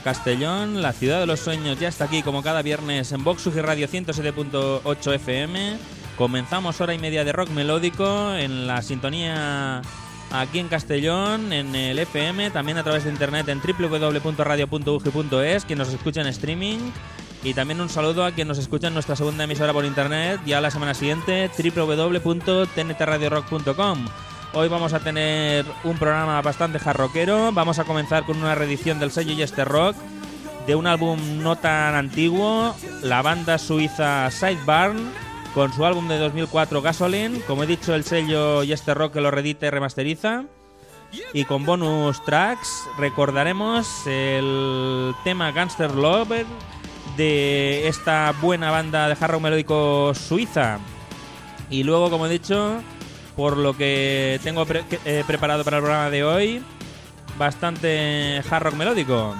Castellón, la ciudad de los sueños ya está aquí como cada viernes en Vox Radio 107.8 FM. Comenzamos hora y media de rock melódico en la sintonía aquí en Castellón, en el FM, también a través de internet en www.radio.ugi.es, quien nos escucha en streaming. Y también un saludo a quien nos escucha en nuestra segunda emisora por internet, ya la semana siguiente, www.tntradiorock.com. Hoy vamos a tener un programa bastante jarroquero. Vamos a comenzar con una reedición del sello Yester Rock de un álbum no tan antiguo, la banda suiza Sidebarn, con su álbum de 2004 Gasoline. Como he dicho, el sello Yester Rock que lo reedita y remasteriza. Y con bonus tracks recordaremos el tema Gangster Lover de esta buena banda de hard rock melódico suiza. Y luego, como he dicho, por lo que tengo pre- eh, preparado para el programa de hoy, bastante hard rock melódico.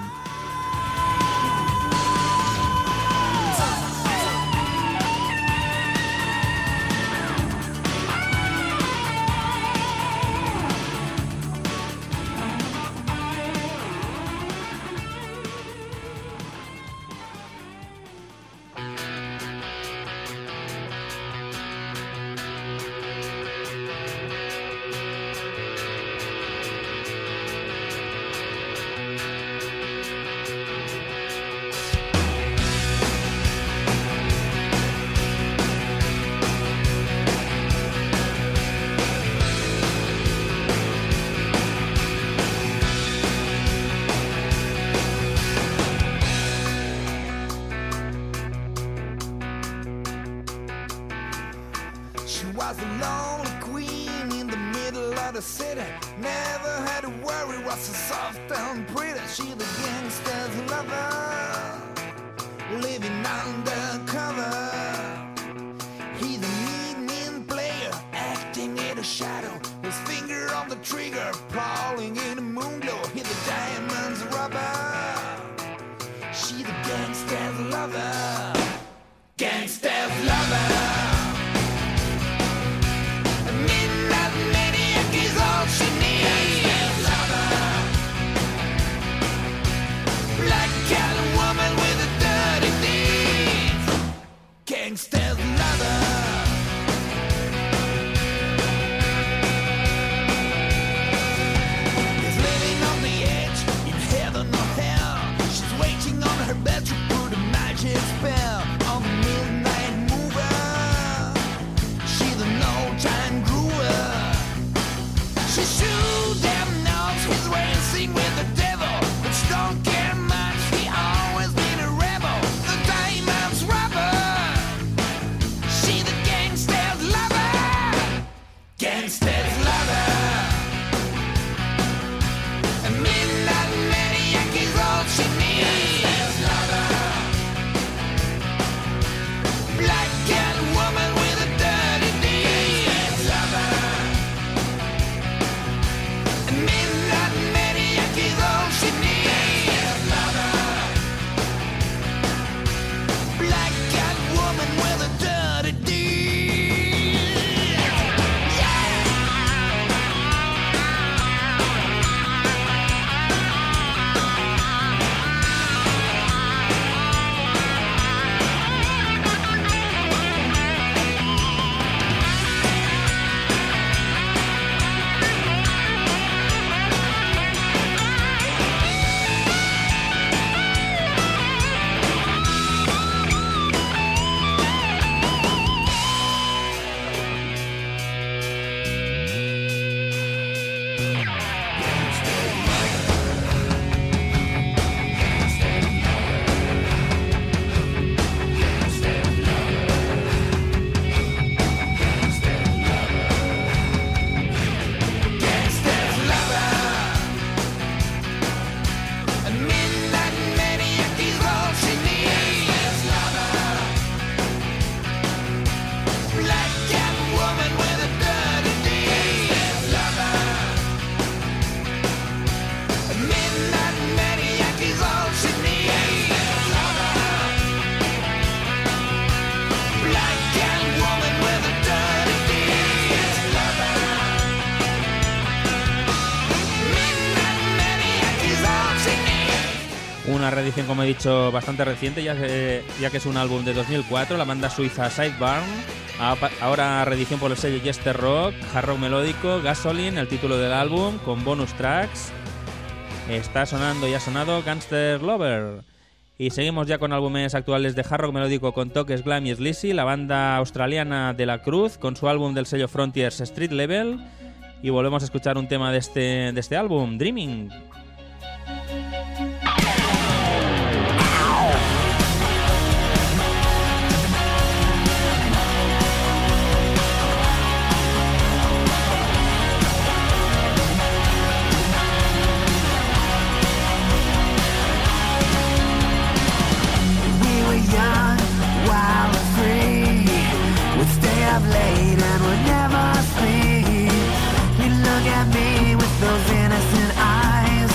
Una reedición, como he dicho, bastante reciente, ya que, ya que es un álbum de 2004, la banda suiza Sideburn. Ahora reedición por el sello Jester Rock, hard rock melódico, Gasoline, el título del álbum, con bonus tracks. Está sonando y ha sonado Gangster Lover. Y seguimos ya con álbumes actuales de hard rock melódico con toques glam y sleazy, la banda australiana de la Cruz con su álbum del sello Frontiers Street Level. Y volvemos a escuchar un tema de este, de este álbum, Dreaming. Up late and would never sleep. You look at me with those innocent eyes.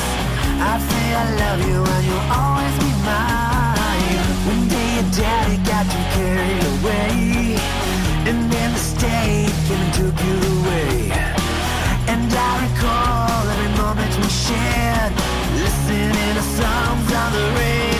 I'd say I love you and you'll always be mine. One day your daddy got you carried away, and then the state came and took you away. And I recall every moment we shared, listening to songs on the radio.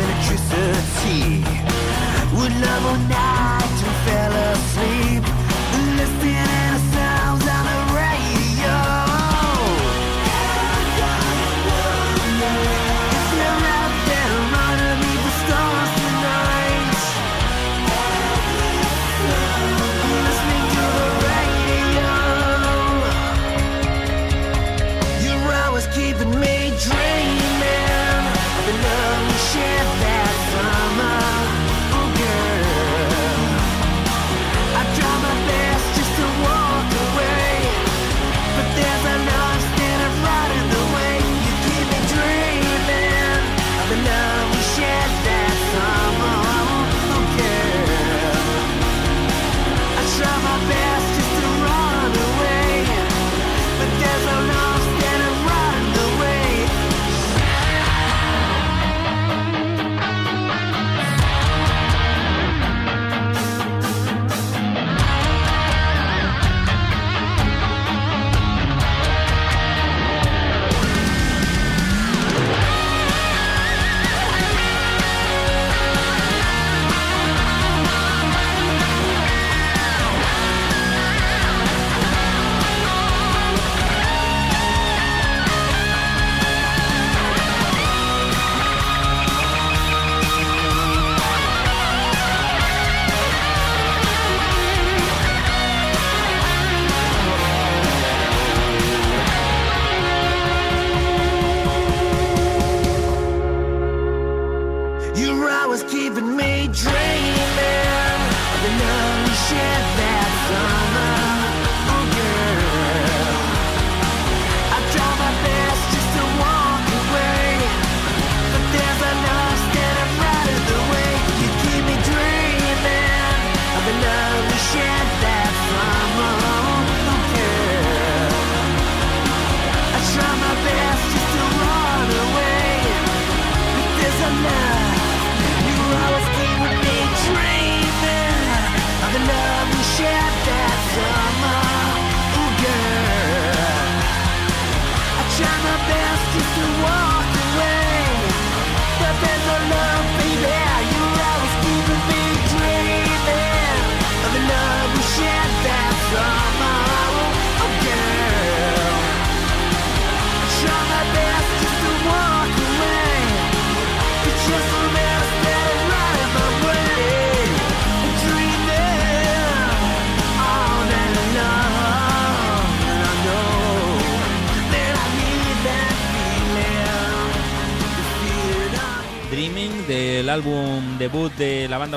Electricity. Would love all night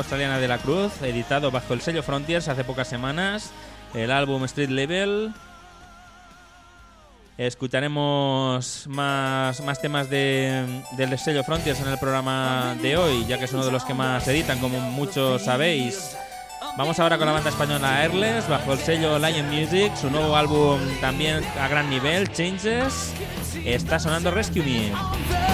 australiana de la Cruz, editado bajo el sello Frontiers hace pocas semanas, el álbum Street Level. Escucharemos más, más temas de, del sello Frontiers en el programa de hoy, ya que es uno de los que más editan, como muchos sabéis. Vamos ahora con la banda española Airless, bajo el sello Lion Music, su nuevo álbum también a gran nivel, Changes. Está sonando Rescue Me.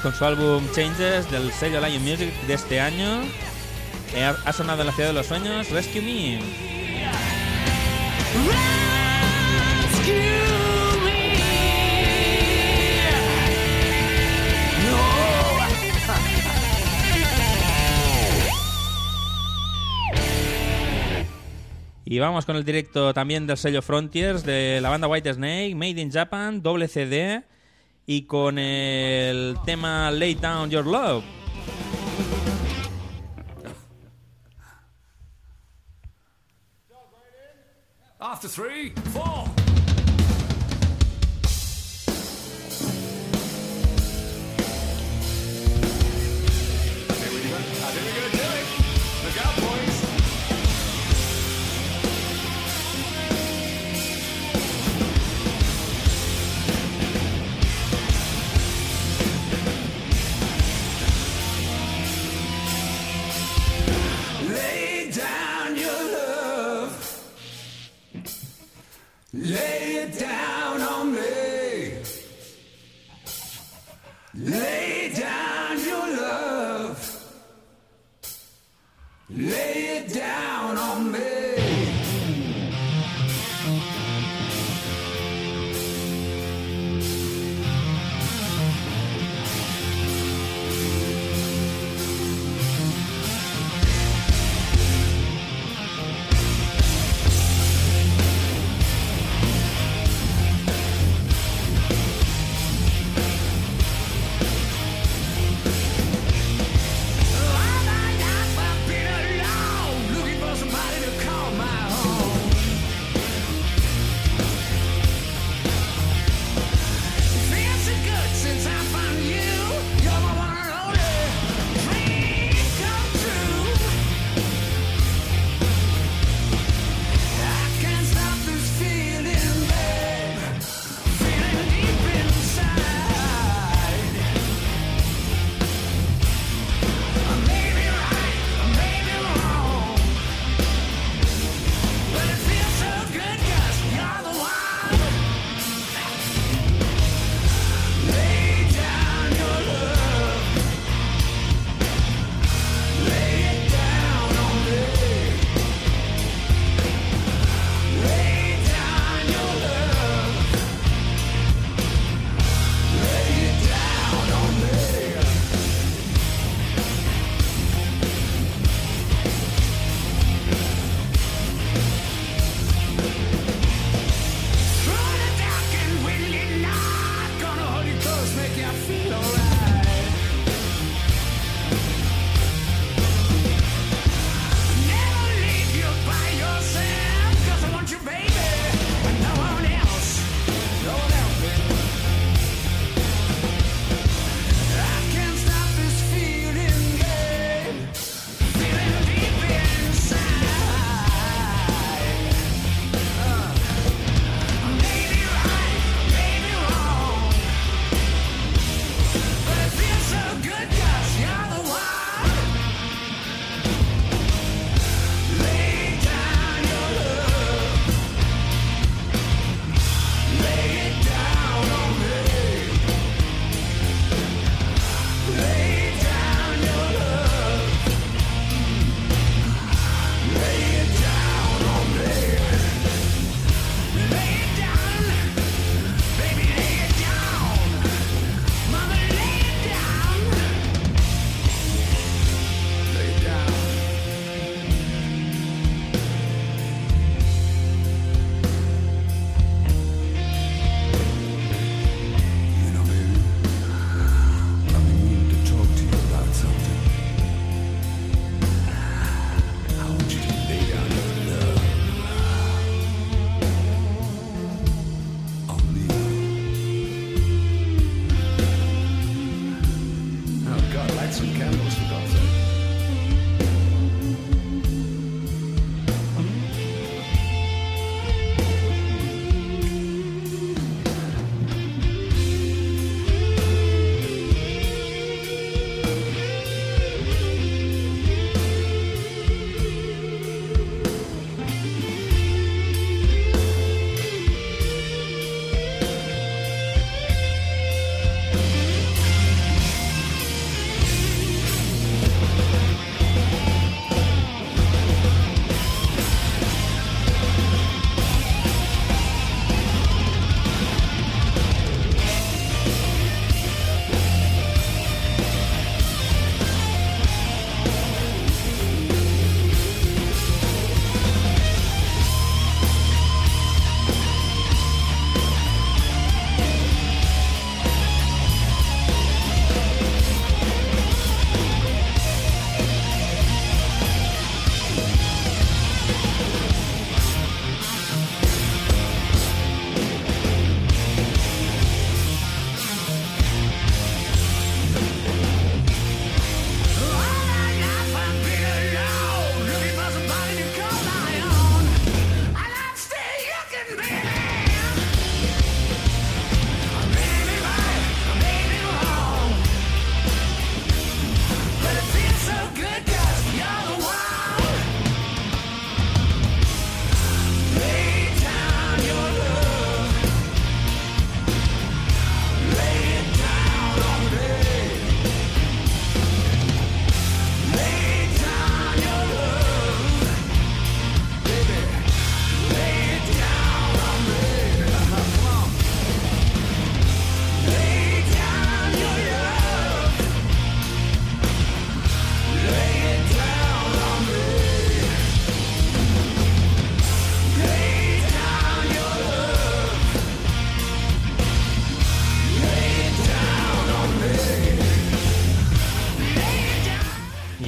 Con su álbum Changes del sello Lion Music de este año. Eh, ha- sonado en la ciudad de los sueños. Rescue me. Y vamos con el directo también del sello Frontiers de la banda White Snake, Made in Japan, doble CD y con el tema Lay Down Your Love. After three, four.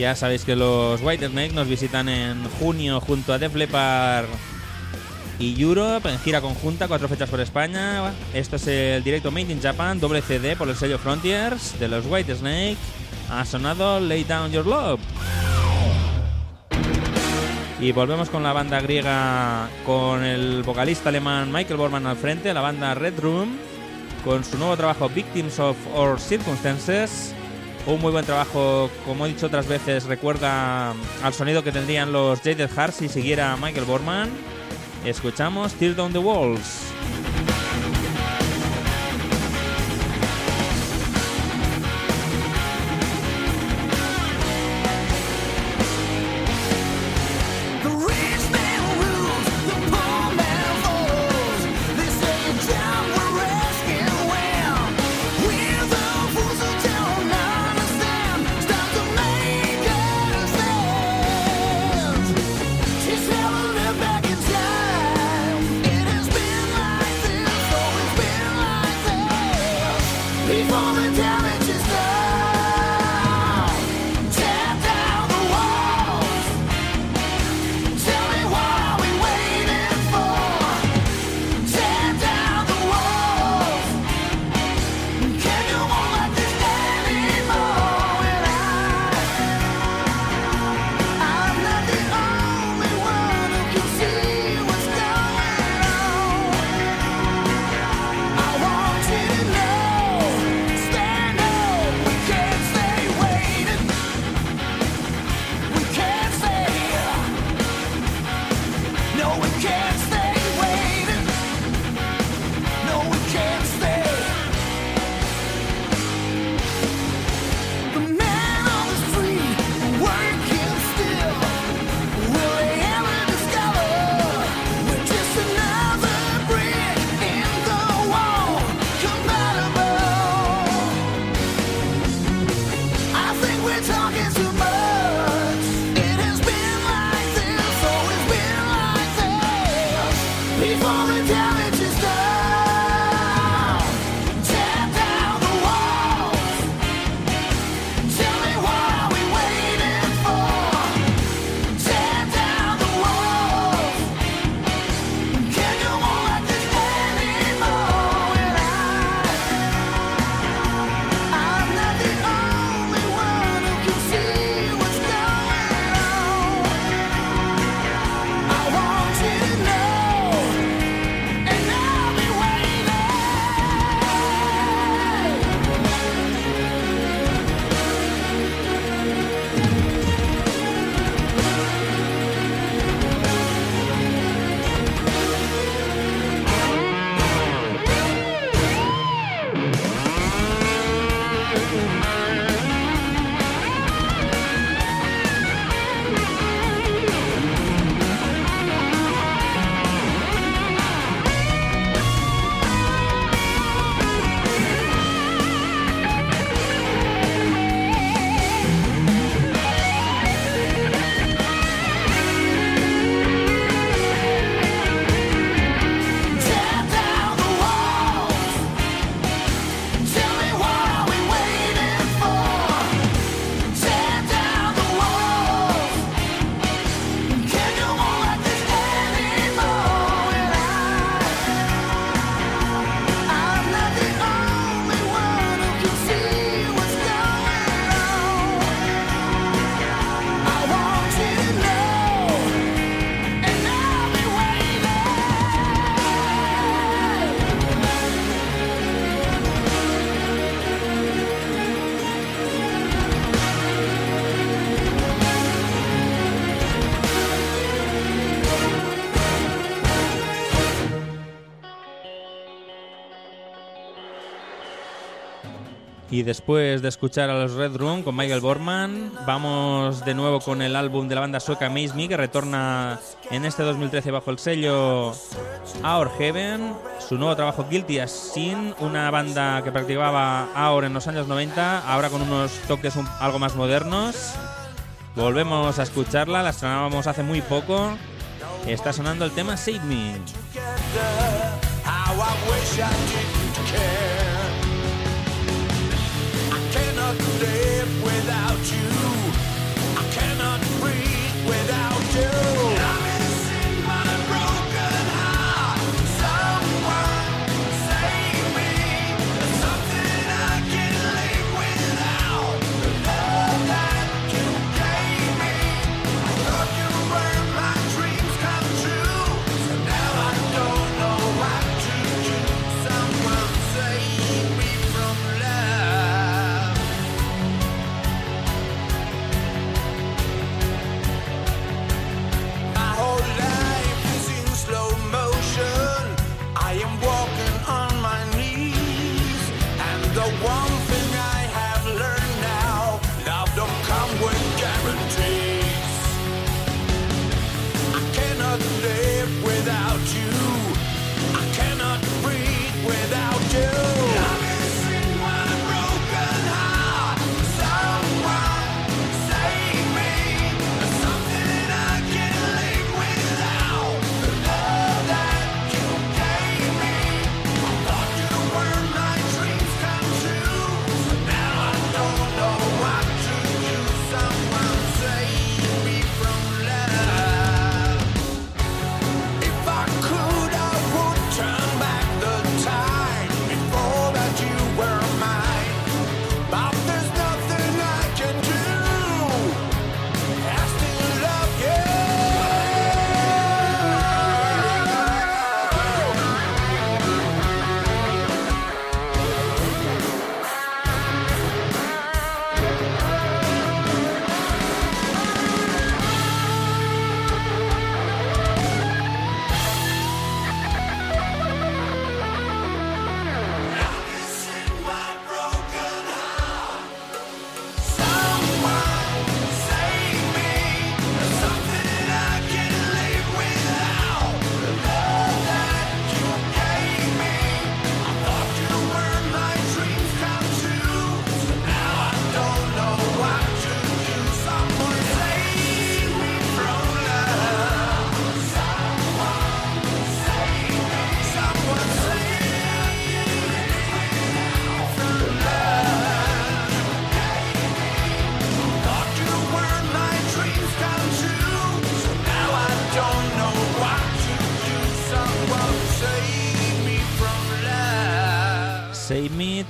Ya sabéis que los White Snake nos visitan en junio junto a Def Leppard y Europe en gira conjunta, cuatro fechas por España. Esto es el directo Made in Japan, doble CD por el sello Frontiers de los White Snake. Ha sonado Lay Down Your Love. Y volvemos con la banda griega con el vocalista alemán Michael Bormann al frente, la banda Red Room, con su nuevo trabajo Victims of Our Circumstances. Un muy buen trabajo, como he dicho otras veces, recuerda al sonido que tendrían los Jaded Hearts si siguiera Michael Bormann. Escuchamos Tear Down the Walls. Y después de escuchar a los Red Room con Michael Borman, vamos de nuevo con el álbum de la banda sueca Maze Me, que retorna en este 2013 bajo el sello Our Heaven. Su nuevo trabajo Guilty as Sin, una banda que practicaba Our en los años 90, ahora con unos toques un- algo más modernos. Volvemos a escucharla, la estrenábamos hace muy poco. Está sonando el tema Save Me. Yeah.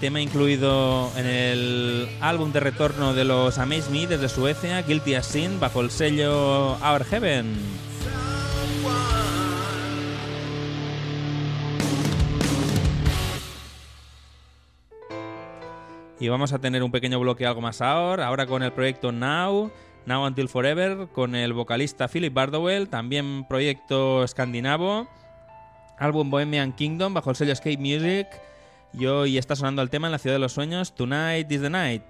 Tema incluido en el álbum de retorno de los Amaze Me desde Suecia, Guilty as Sin, bajo el sello Our Heaven. Y vamos a tener un pequeño bloque algo más ahora, ahora con el proyecto Now, Now Until Forever, con el vocalista Philip Bardowell, también proyecto escandinavo, álbum Bohemian Kingdom bajo el sello Escape Music. Y hoy está sonando el tema en la ciudad de los sueños, Tonight is the Night.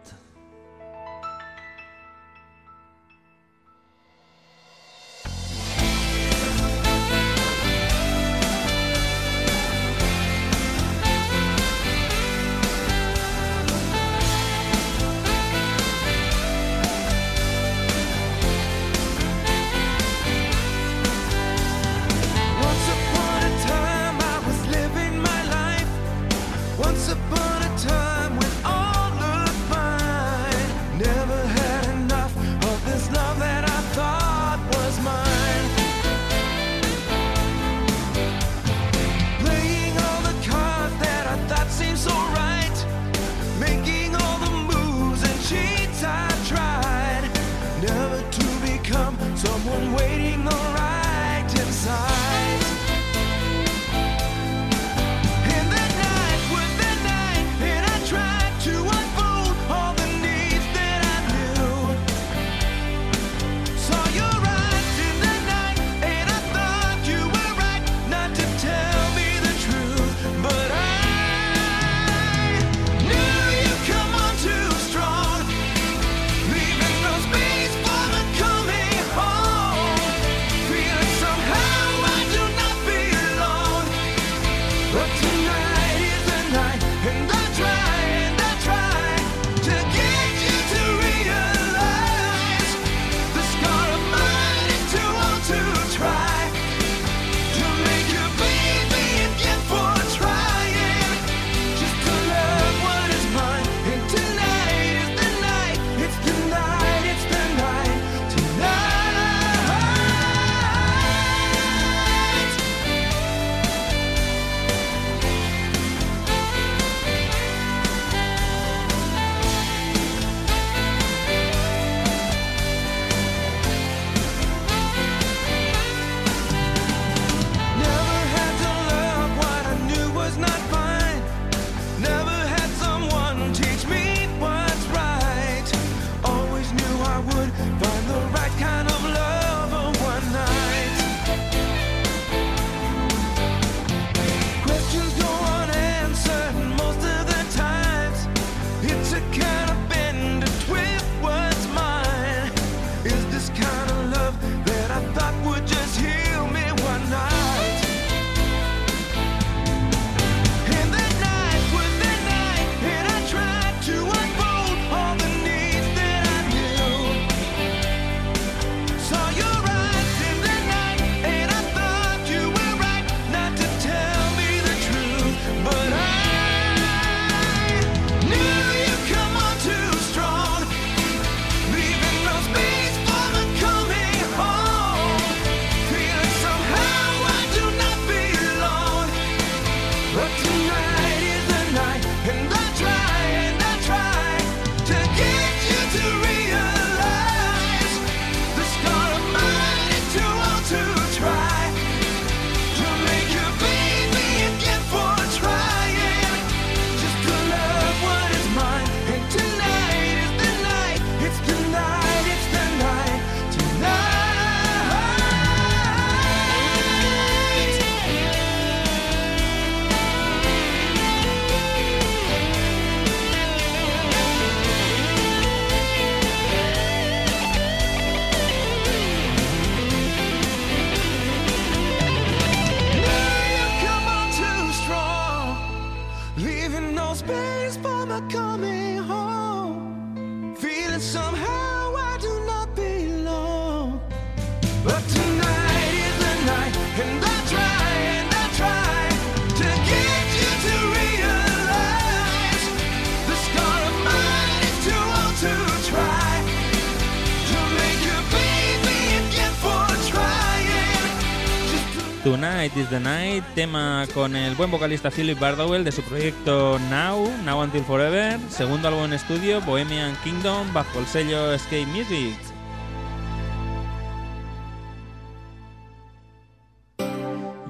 Night is the Night, tema con el buen vocalista Philip Bardowell de su proyecto Now, Now Until Forever, segundo álbum en estudio Bohemian Kingdom bajo el sello Skate Music.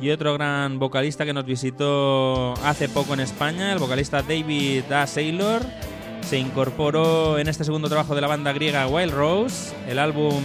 Y otro gran vocalista que nos visitó hace poco en España, el vocalista David A. Saylor, se incorporó en este segundo trabajo de la banda griega Wild Rose, el álbum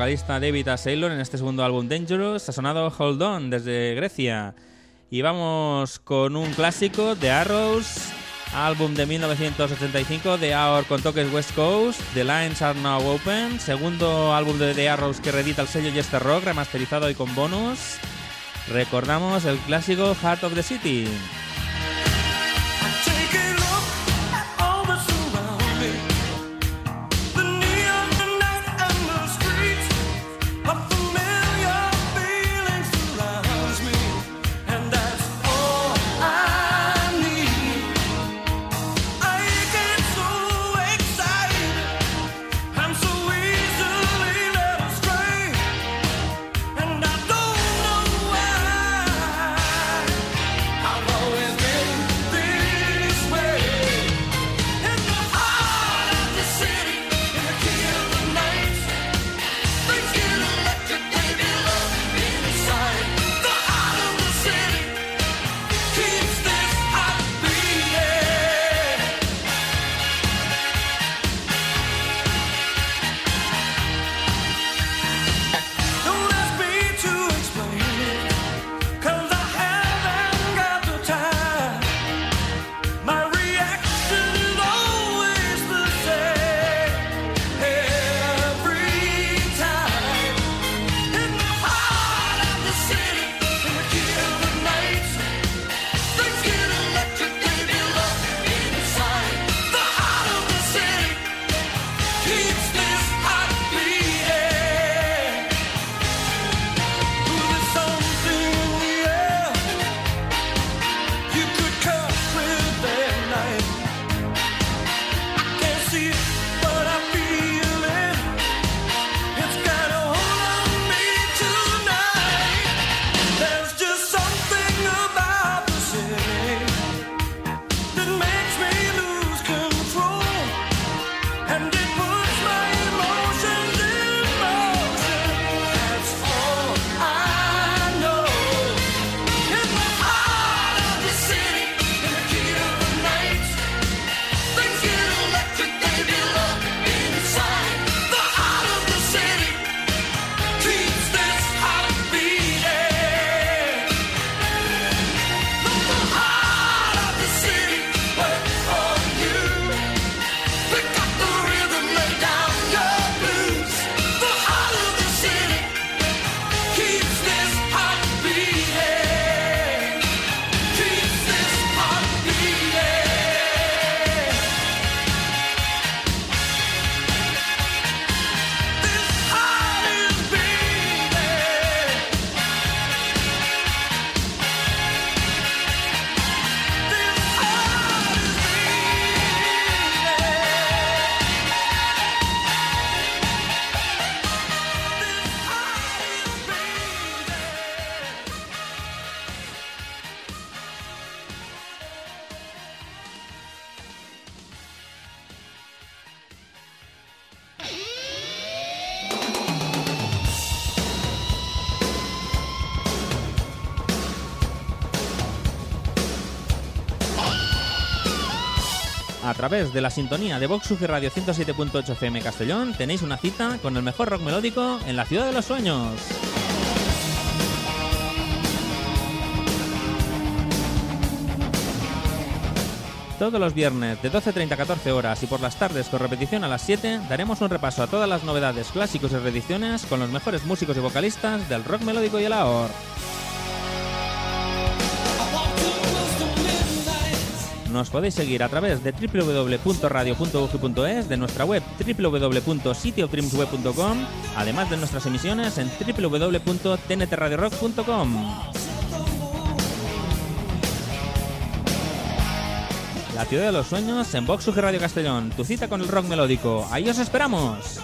vocalista David A. En este segundo álbum Dangerous ha sonado Hold On desde Grecia. Y vamos con un clásico de Arrows, álbum de 1985 de Our con toques West Coast, The Lines Are Now Open, segundo álbum de The Arrows que reedita el sello Jester Rock, remasterizado y con bonus. Recordamos el clásico Heart of the City. Través de la sintonía de Vox UG Radio 107.8 FM Castellón tenéis una cita con el mejor rock melódico en la ciudad de los sueños. Todos los viernes de 12.30 a 14 horas y por las tardes con repetición a las 7 daremos un repaso a todas las novedades, clásicos y reediciones con los mejores músicos y vocalistas del rock melódico y el AOR. Nos podéis seguir a través de www.radio.ugi.es, de nuestra web www.sitiodreamsweb.com, además de nuestras emisiones en www.tntradiorock.com. La ciudad de los sueños en Vox Radio Castellón, tu cita con el rock melódico. Ahí os esperamos.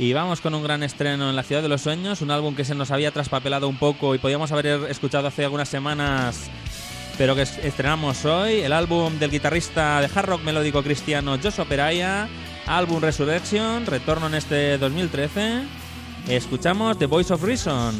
Y vamos con un gran estreno en la Ciudad de los Sueños, un álbum que se nos había traspapelado un poco y podíamos haber escuchado hace algunas semanas, pero que es- estrenamos hoy, el álbum del guitarrista de hard rock melódico cristiano Joshua Peraya, álbum Resurrection, retorno en este 2013. Escuchamos The Voice of Reason.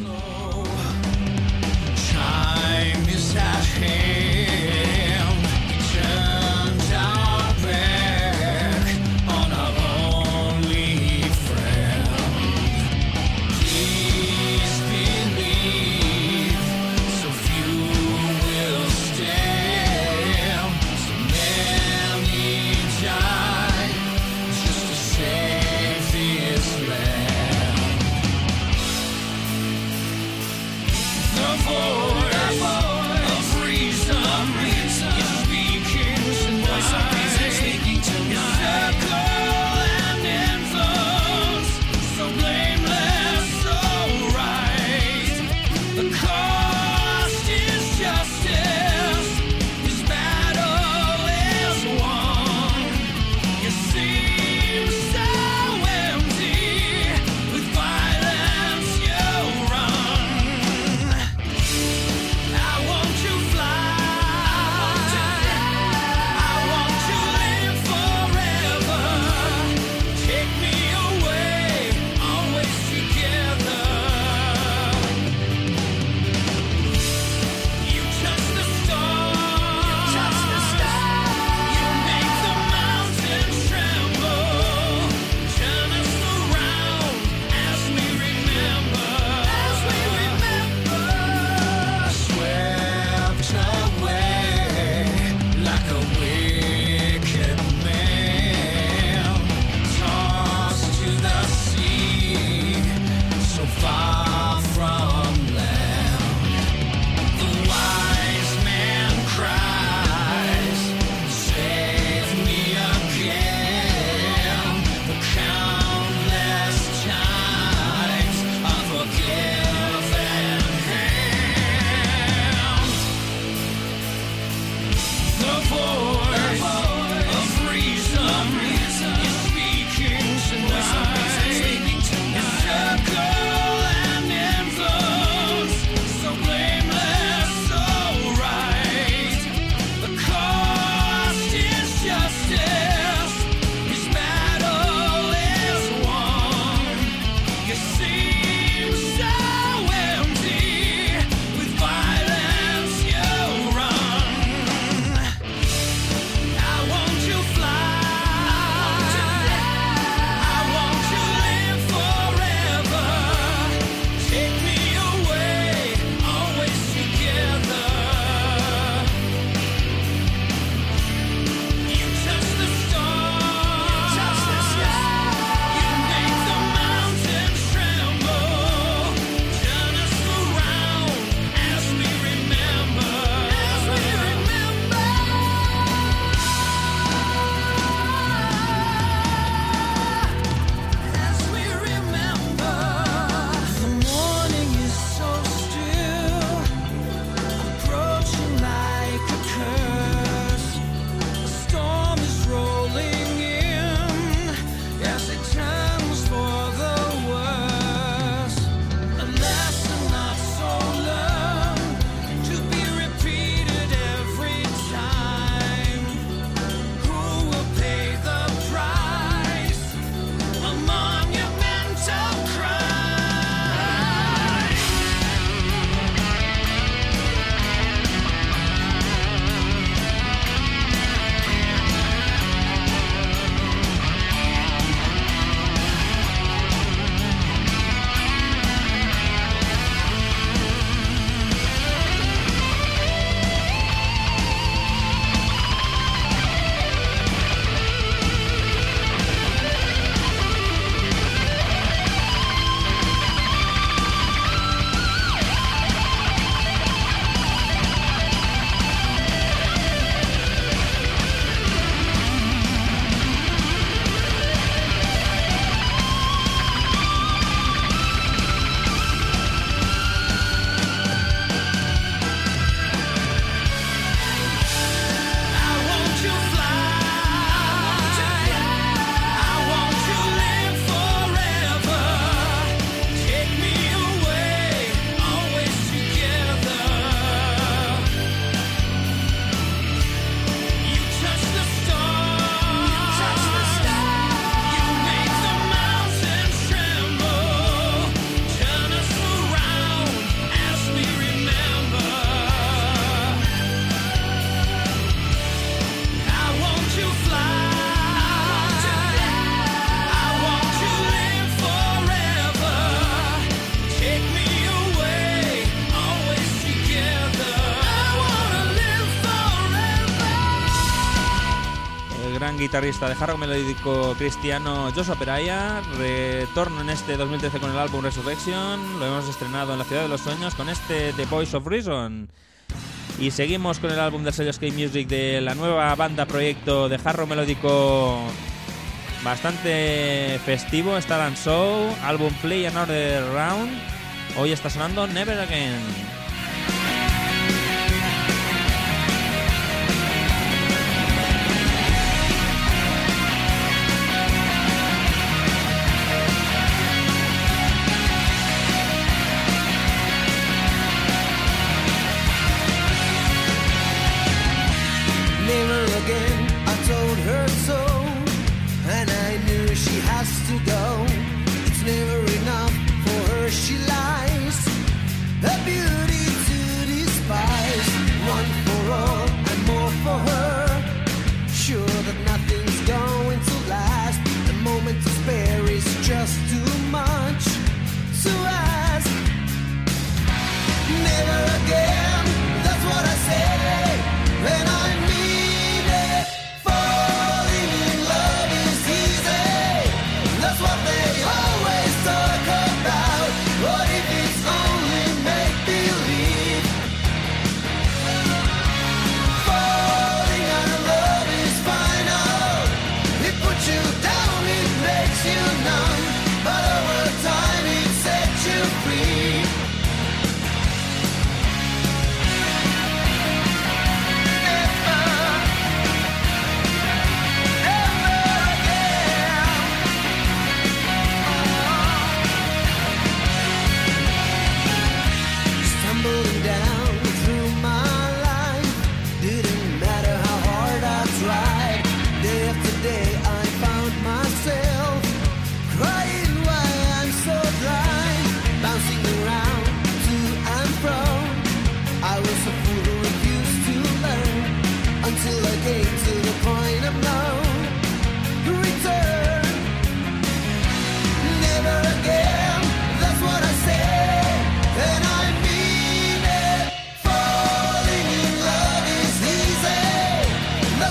guitarrista de hard melódico cristiano Joshua Peraya. Retorno en este 2013 con el álbum Resurrection. Lo hemos estrenado en la Ciudad de los Sueños con este The Voice of Reason. Y seguimos con el álbum del sello Skate Music de la nueva banda proyecto de hard melódico bastante festivo, Star and Show, álbum Play Another Round. Hoy está sonando Never Again.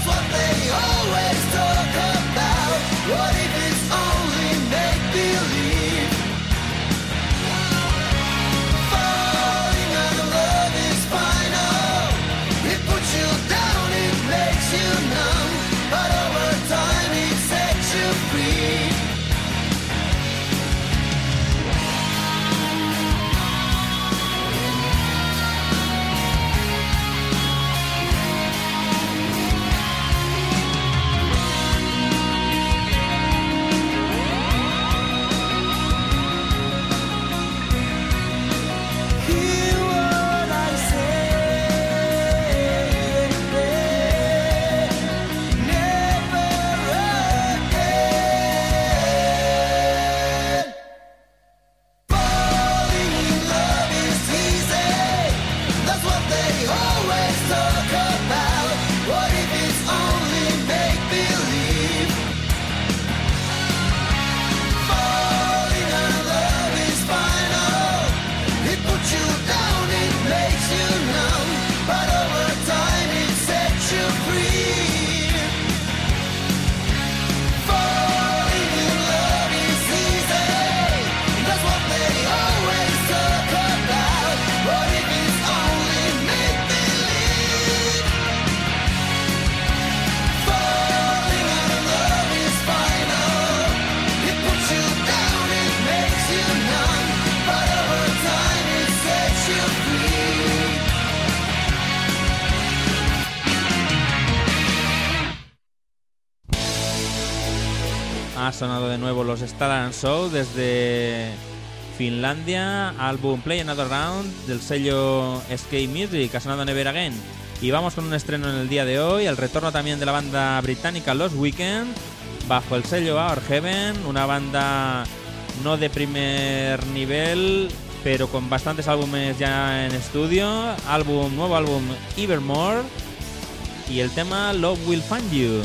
fuerte Talent Show desde Finlandia, álbum Play Another Round del sello Skate Music, ha Never Again. Y vamos con un estreno en el día de hoy, el retorno también de la banda británica Los Weekend, bajo el sello Our Heaven, una banda no de primer nivel, pero con bastantes álbumes ya en estudio, álbum, nuevo álbum Evermore y el tema Love Will Find You.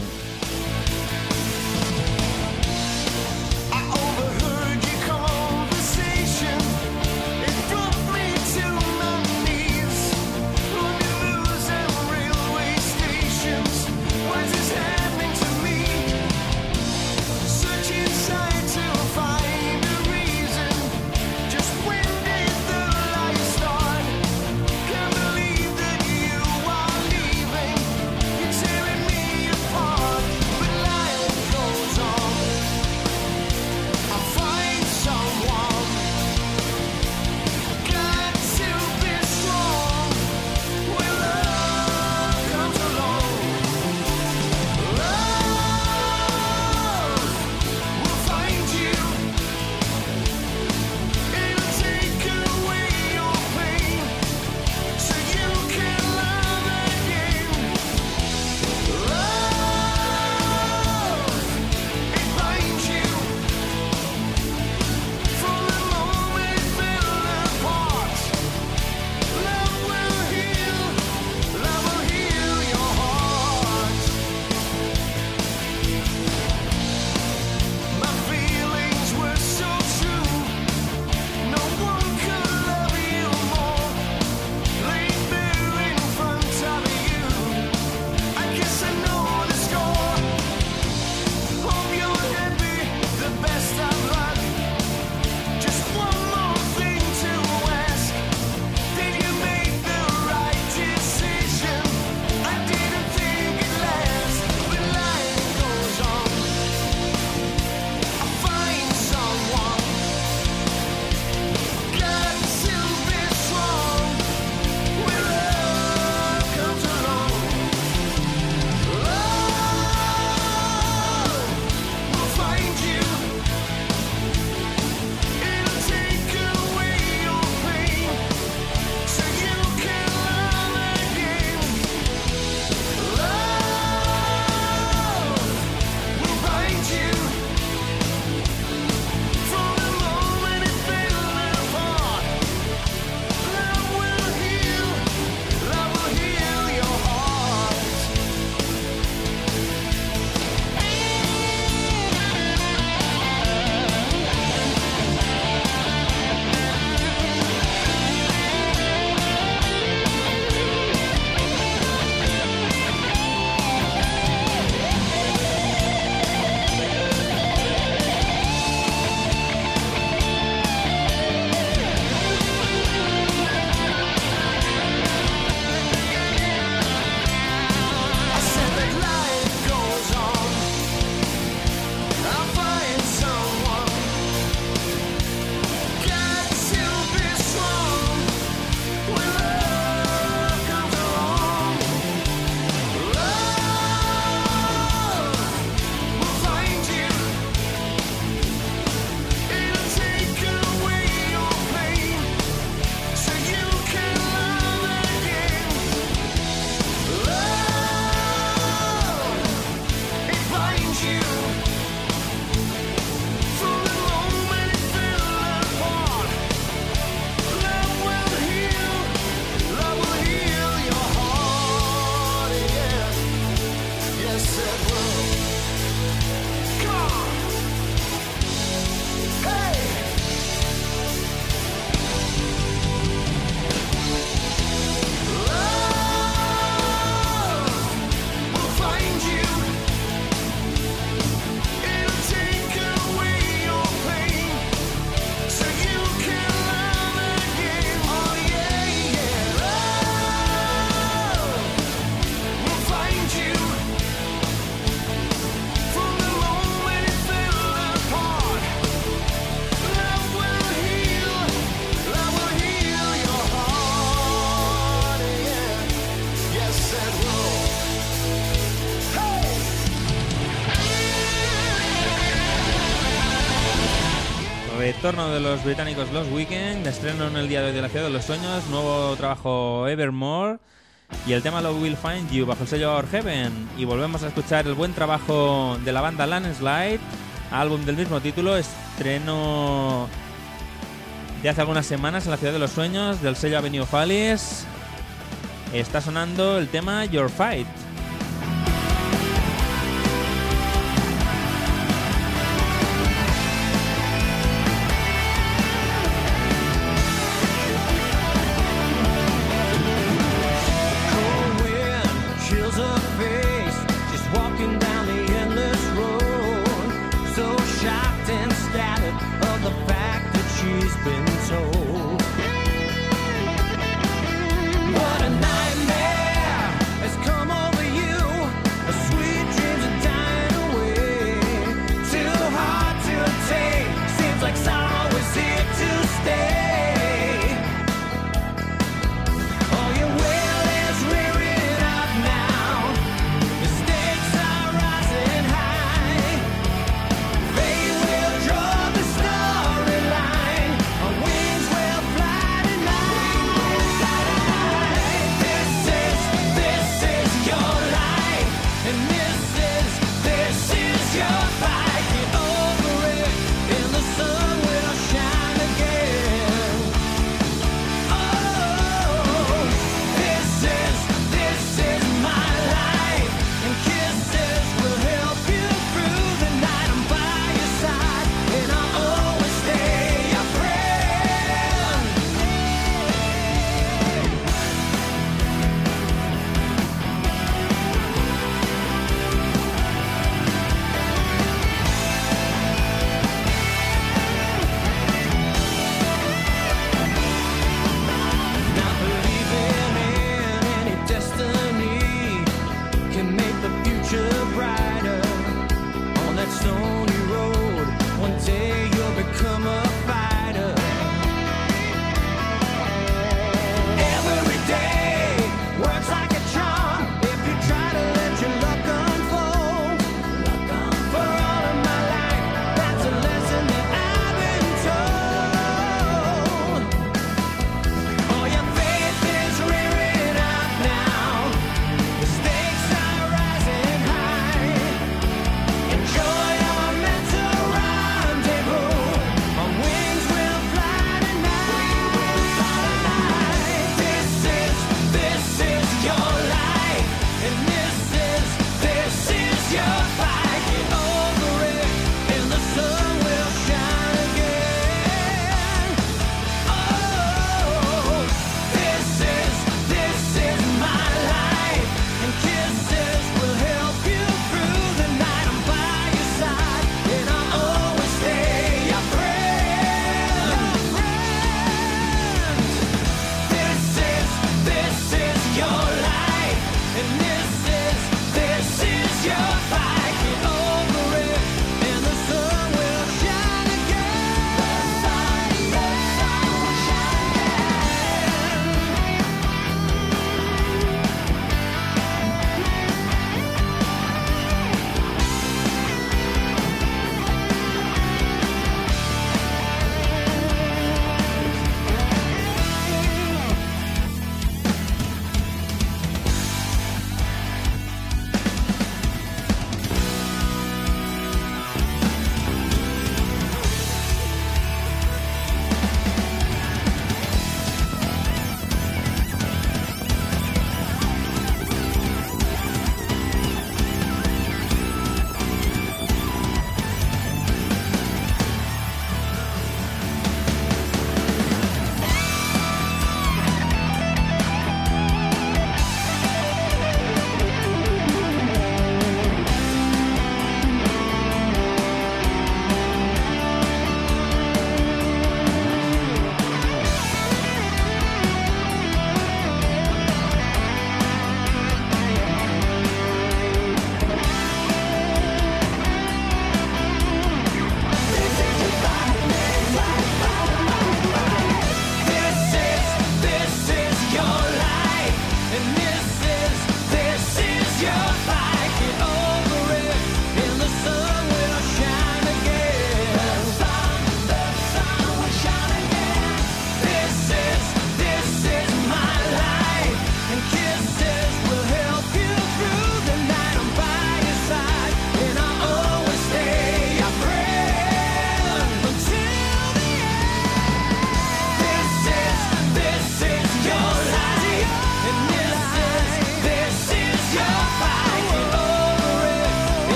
Retorno de los británicos Los Weekend, estreno en el día de hoy de la Ciudad de los Sueños, nuevo trabajo Evermore y el tema Love Will Find You bajo el sello Our Heaven. Y volvemos a escuchar el buen trabajo de la banda Landslide, álbum del mismo título, estreno de hace algunas semanas en la Ciudad de los Sueños del sello Avenue Alice. Está sonando el tema Your Fight.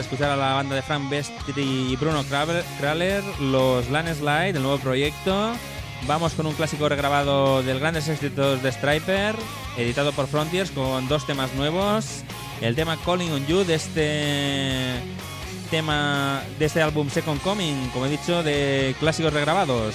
Escuchar a la banda de Frank Bestri y Bruno Kraler, los Landslide, el nuevo proyecto, vamos con un clásico regrabado del Grandes Éxitos de Striper, editado por Frontiers con dos temas nuevos. El tema Calling on You de este tema de este álbum Second Coming, como he dicho, de clásicos regrabados.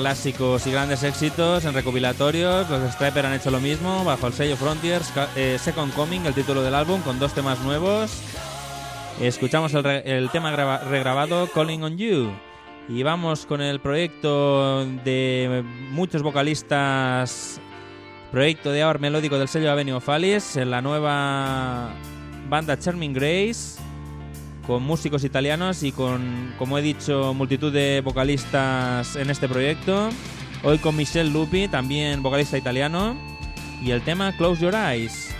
Clásicos y grandes éxitos en recopilatorios. Los Striper han hecho lo mismo bajo el sello Frontiers. Eh, Second Coming, el título del álbum, con dos temas nuevos. Escuchamos el, tema graba- regrabado Calling on You. Y vamos con el proyecto de muchos vocalistas. Proyecto de ahora melódico del sello Avenue of Alice. En la nueva banda Charming Grace con músicos italianos y con, como he dicho, multitud de vocalistas en este proyecto. Hoy con Michel Lupi, también vocalista italiano, y el tema Close Your Eyes.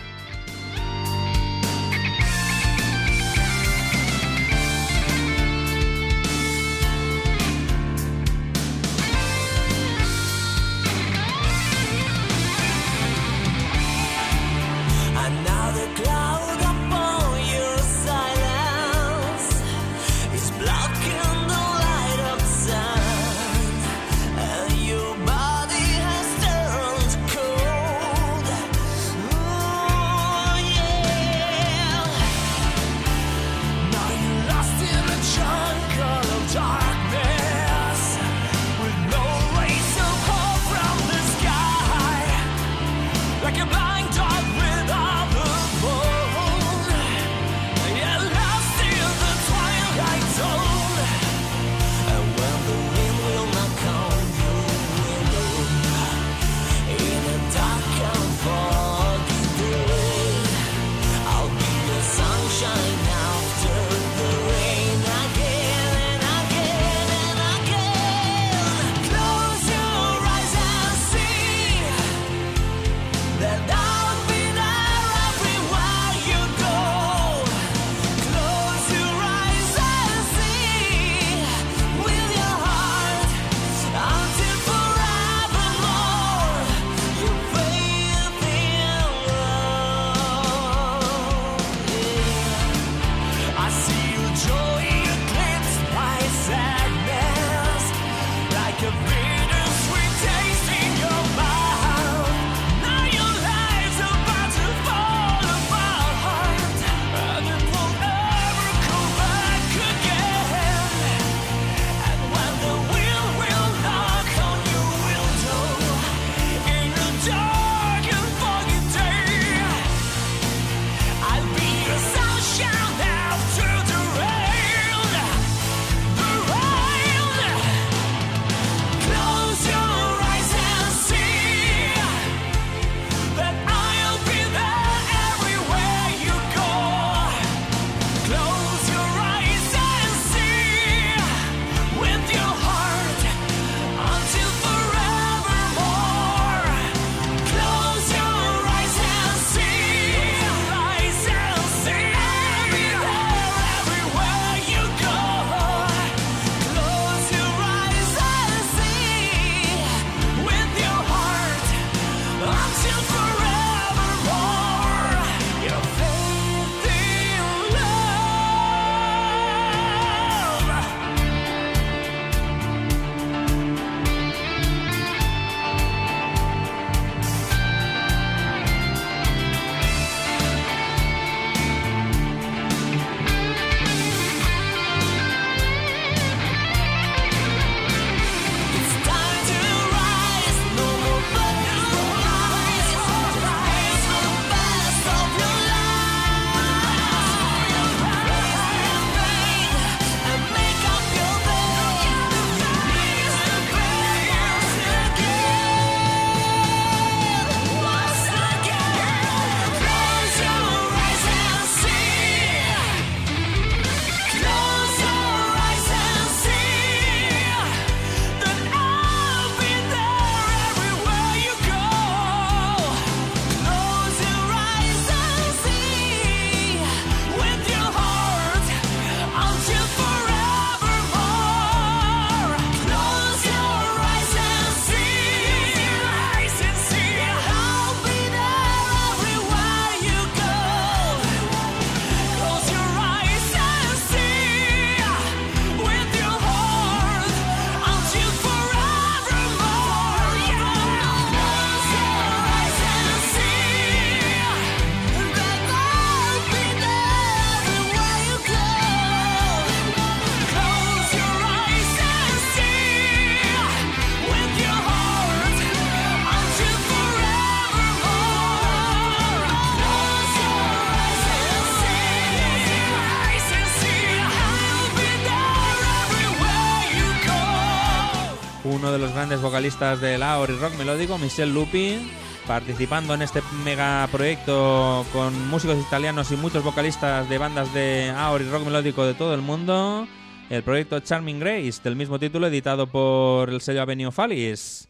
grandes vocalistas de Laor y rock melódico, Michel Lupi, participando en este megaproyecto con músicos italianos y muchos vocalistas de bandas de Aor y rock melódico de todo el mundo. El proyecto Charming Grace, del mismo título, editado por el sello Avenue Fallis.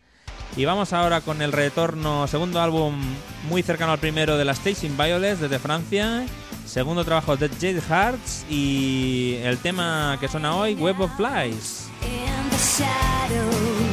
Y vamos ahora con el retorno, segundo álbum muy cercano al primero de las Station Violets desde Francia, segundo trabajo de Jade Hearts y el tema que suena hoy, Web of Flies. In the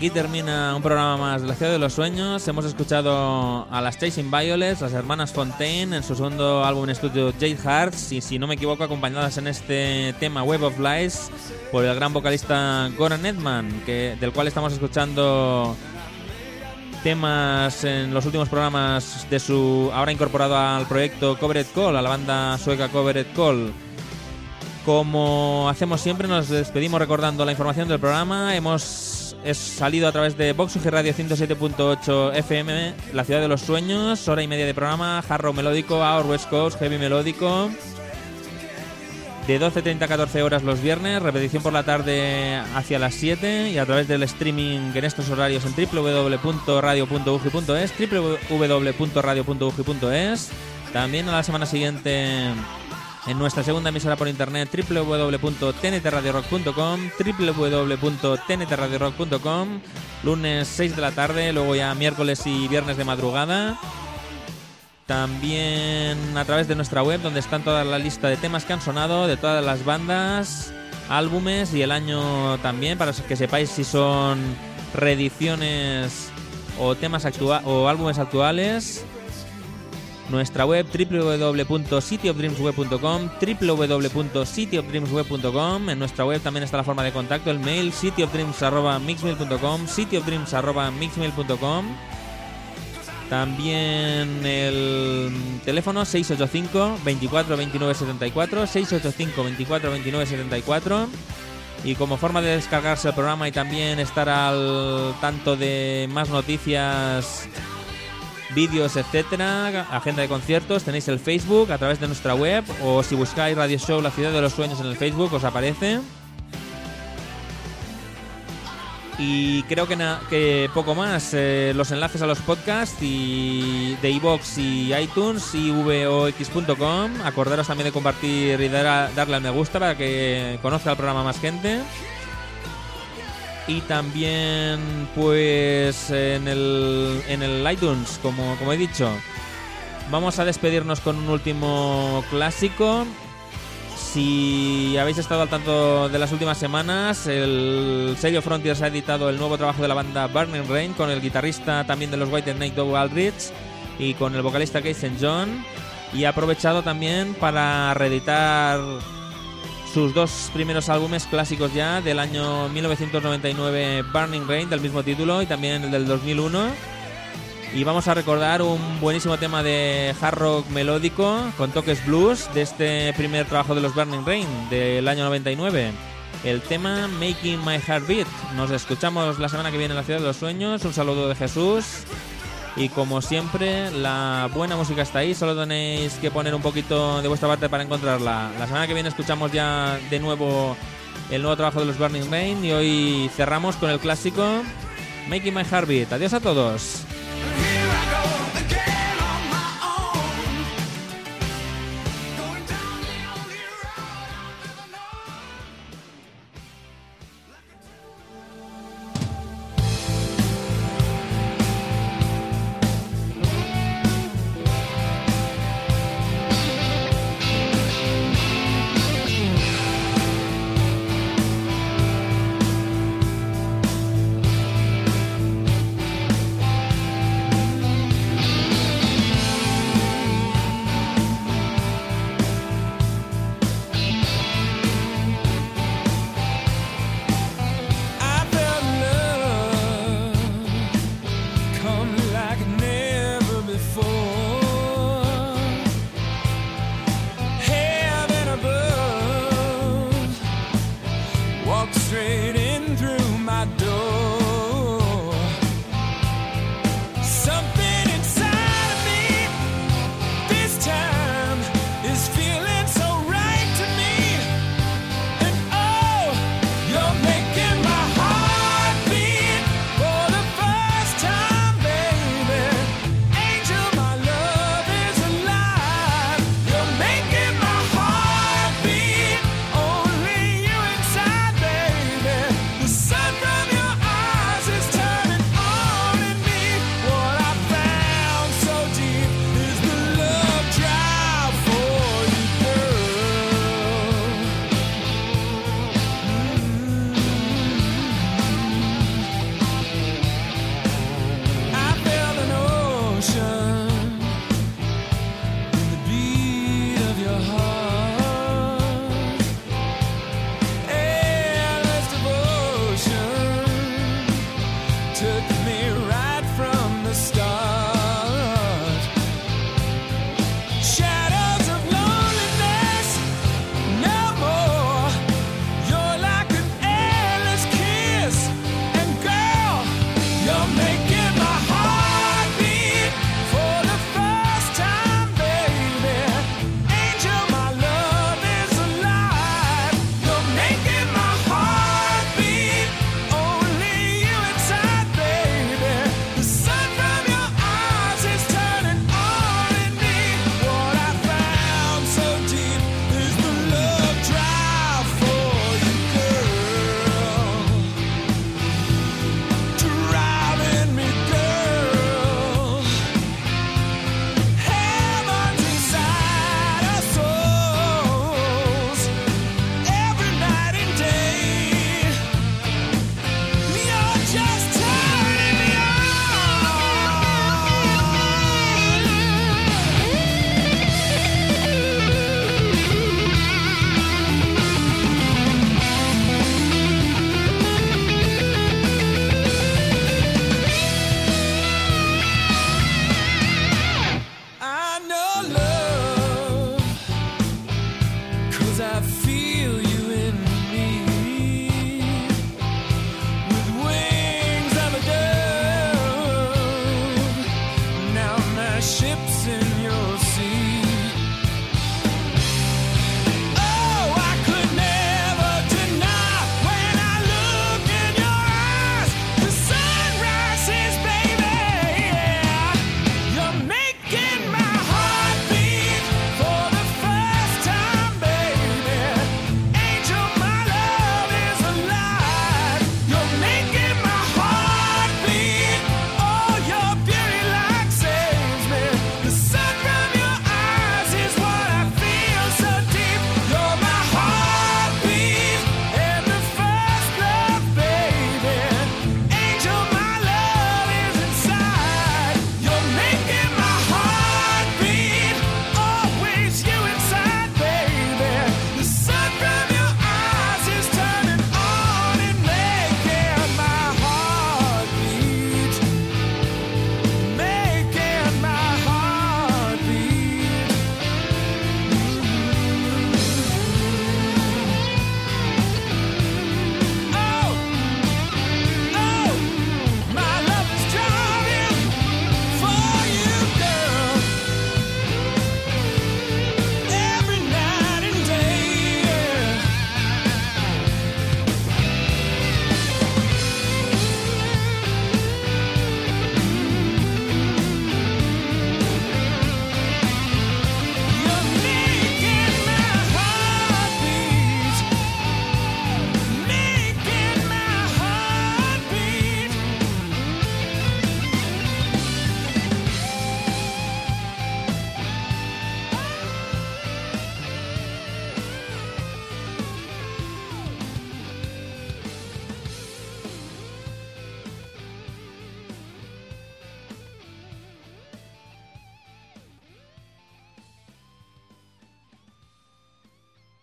Aquí termina un programa más de la Ciudad de los Sueños. Hemos escuchado a las Chasing Violets, las hermanas Fontaine, en su segundo álbum en estudio Jade Hearts, y si no me equivoco, acompañadas en este tema Web of Lies por el gran vocalista Goran Edman, que, del cual estamos escuchando temas en los últimos programas de su ahora incorporado al proyecto Covered Call, a la banda sueca Covered Call. Como hacemos siempre, nos despedimos recordando la información del programa. Hemos es salido a través de Vox Radio 107.8 FM, La Ciudad de los Sueños, hora y media de programa, Jarro Melódico, Our West Coast, Heavy Melódico. De 12.30 a 14 horas los viernes, repetición por la tarde hacia las 7 y a través del streaming en estos horarios en www.radio.ugi.es, www.radio.ugi.es. También a la semana siguiente en nuestra segunda emisora por internet www.tntradiorock.com www.tntradiorock.com lunes 6 de la tarde, luego ya miércoles y viernes de madrugada. También a través de nuestra web donde están toda la lista de temas que han sonado, de todas las bandas, álbumes y el año también, para que sepáis si son reediciones o temas o álbumes actuales. Nuestra web www.cityofdreamsweb.com www.cityofdreamsweb.com En nuestra web también está la forma de contacto, el mail cityofdreams.mixmail.com cityofdreams.mixmail.com También el teléfono 685 24 29 74 685 24 29 74 y como forma de descargarse el programa y también estar al tanto de más noticias vídeos, etcétera, agenda de conciertos, tenéis el Facebook a través de nuestra web o si buscáis Radio Show La Ciudad de los Sueños en el Facebook os aparece. Y creo que, que poco más. eh, los enlaces a los podcasts y de iVoox y iTunes y vox.com. Acordaros también de compartir y dar darle al me gusta para que conozca el programa más gente. Y también, pues, en el, en el iTunes, como, como he dicho, vamos a despedirnos con un último clásico. Si habéis estado al tanto de las últimas semanas, el sello Frontiers ha editado el nuevo trabajo de la banda Burning Rain con el guitarrista también de los White Snake Doug Aldrich y con el vocalista St. John. Y ha aprovechado también para reeditar sus dos primeros álbumes clásicos ya del año 1999 Burning Rain del mismo título y también el del 2001 y vamos a recordar un buenísimo tema de hard rock melódico con toques blues de este primer trabajo de los Burning Rain del año 99 el tema Making My Heart Beat. Nos escuchamos la semana que viene en la Ciudad de los Sueños. Un saludo de Jesús y como siempre, la buena música está ahí, solo tenéis que poner un poquito de vuestra parte para encontrarla. La semana que viene escuchamos ya de nuevo el nuevo trabajo de los Burning Rain y hoy cerramos con el clásico Making My Heart Beat. Adiós a todos.